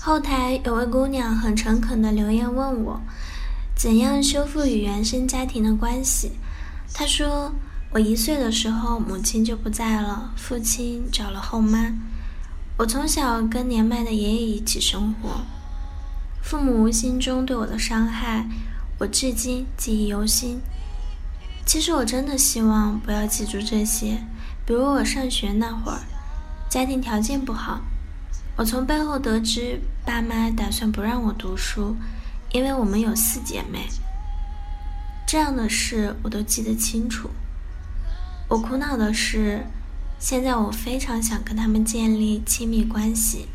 后台有位姑娘很诚恳的留言问我，怎样修复与原生家庭的关系？她说，我一岁的时候母亲就不在了，父亲找了后妈，我从小跟年迈的爷爷一起生活，父母无心中对我的伤害，我至今记忆犹新。其实我真的希望不要记住这些，比如我上学那会儿，家庭条件不好。我从背后得知，爸妈打算不让我读书，因为我们有四姐妹。这样的事我都记得清楚。我苦恼的是，现在我非常想跟他们建立亲密关系，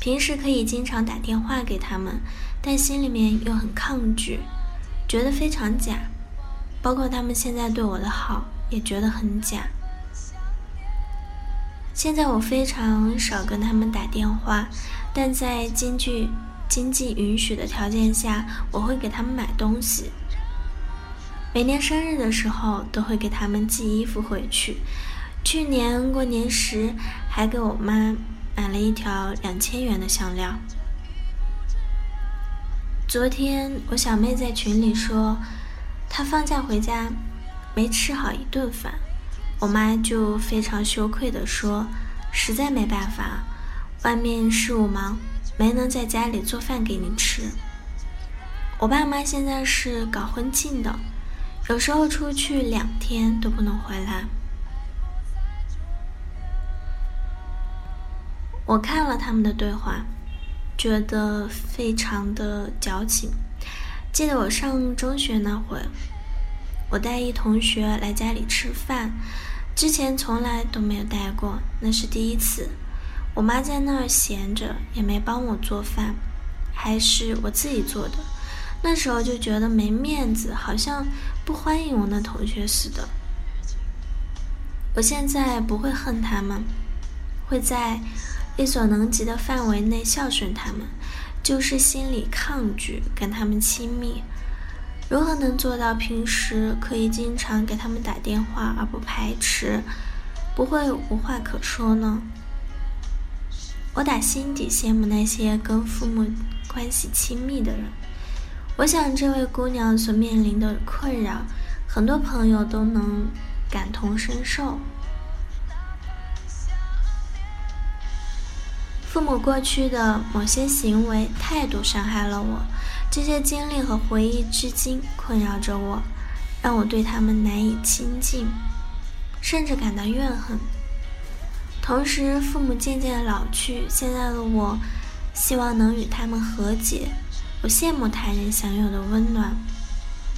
平时可以经常打电话给他们，但心里面又很抗拒，觉得非常假。包括他们现在对我的好，也觉得很假。现在我非常少跟他们打电话，但在经济经济允许的条件下，我会给他们买东西。每年生日的时候，都会给他们寄衣服回去。去年过年时，还给我妈买了一条两千元的项链。昨天我小妹在群里说，她放假回家，没吃好一顿饭。我妈就非常羞愧地说：“实在没办法，外面事务忙，没能在家里做饭给你吃。”我爸妈现在是搞婚庆的，有时候出去两天都不能回来。我看了他们的对话，觉得非常的矫情。记得我上中学那会。我带一同学来家里吃饭，之前从来都没有带过，那是第一次。我妈在那儿闲着，也没帮我做饭，还是我自己做的。那时候就觉得没面子，好像不欢迎我那同学似的。我现在不会恨他们，会在力所能及的范围内孝顺他们，就是心里抗拒跟他们亲密。如何能做到平时可以经常给他们打电话而不排斥，不会无话可说呢？我打心底羡慕那些跟父母关系亲密的人。我想这位姑娘所面临的困扰，很多朋友都能感同身受。父母过去的某些行为态度伤害了我。这些经历和回忆至今困扰着我，让我对他们难以亲近，甚至感到怨恨。同时，父母渐渐老去，现在的我希望能与他们和解。我羡慕他人享有的温暖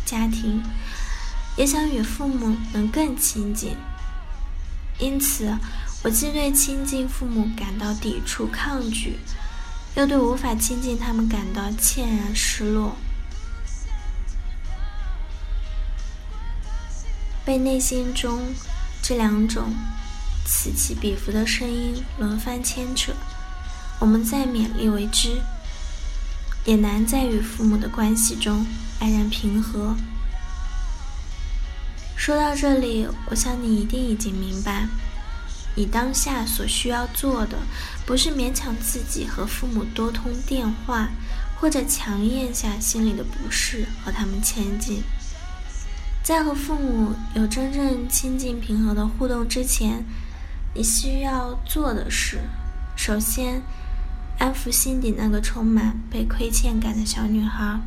家庭，也想与父母能更亲近。因此，我既对亲近父母感到抵触、抗拒。又对无法亲近他们感到歉然失落，被内心中这两种此起彼伏的声音轮番牵扯，我们再勉力为之，也难在与父母的关系中安然平和。说到这里，我想你一定已经明白。你当下所需要做的，不是勉强自己和父母多通电话，或者强咽下心里的不适和他们亲近。在和父母有真正亲近平和的互动之前，你需要做的是：首先，安抚心底那个充满被亏欠感的小女孩。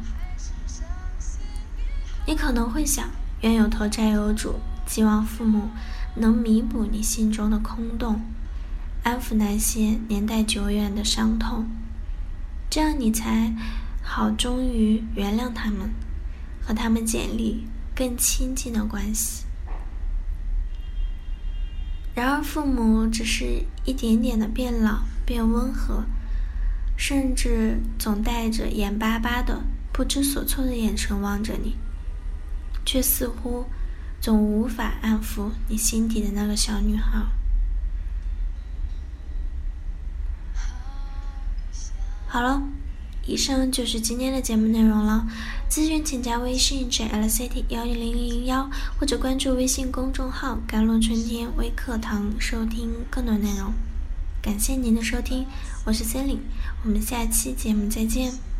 你可能会想，冤有头债有主，希望父母。能弥补你心中的空洞，安抚那些年代久远的伤痛，这样你才好，终于原谅他们，和他们建立更亲近的关系。然而，父母只是一点点的变老、变温和，甚至总带着眼巴巴的、不知所措的眼神望着你，却似乎总无法安抚你心底的那个小女孩。好了，以上就是今天的节目内容了。咨询请加微信 jlct 幺零零零幺，或者关注微信公众号“甘露春天微课堂”收听更多内容。感谢您的收听，我是 c e l i n e 我们下期节目再见。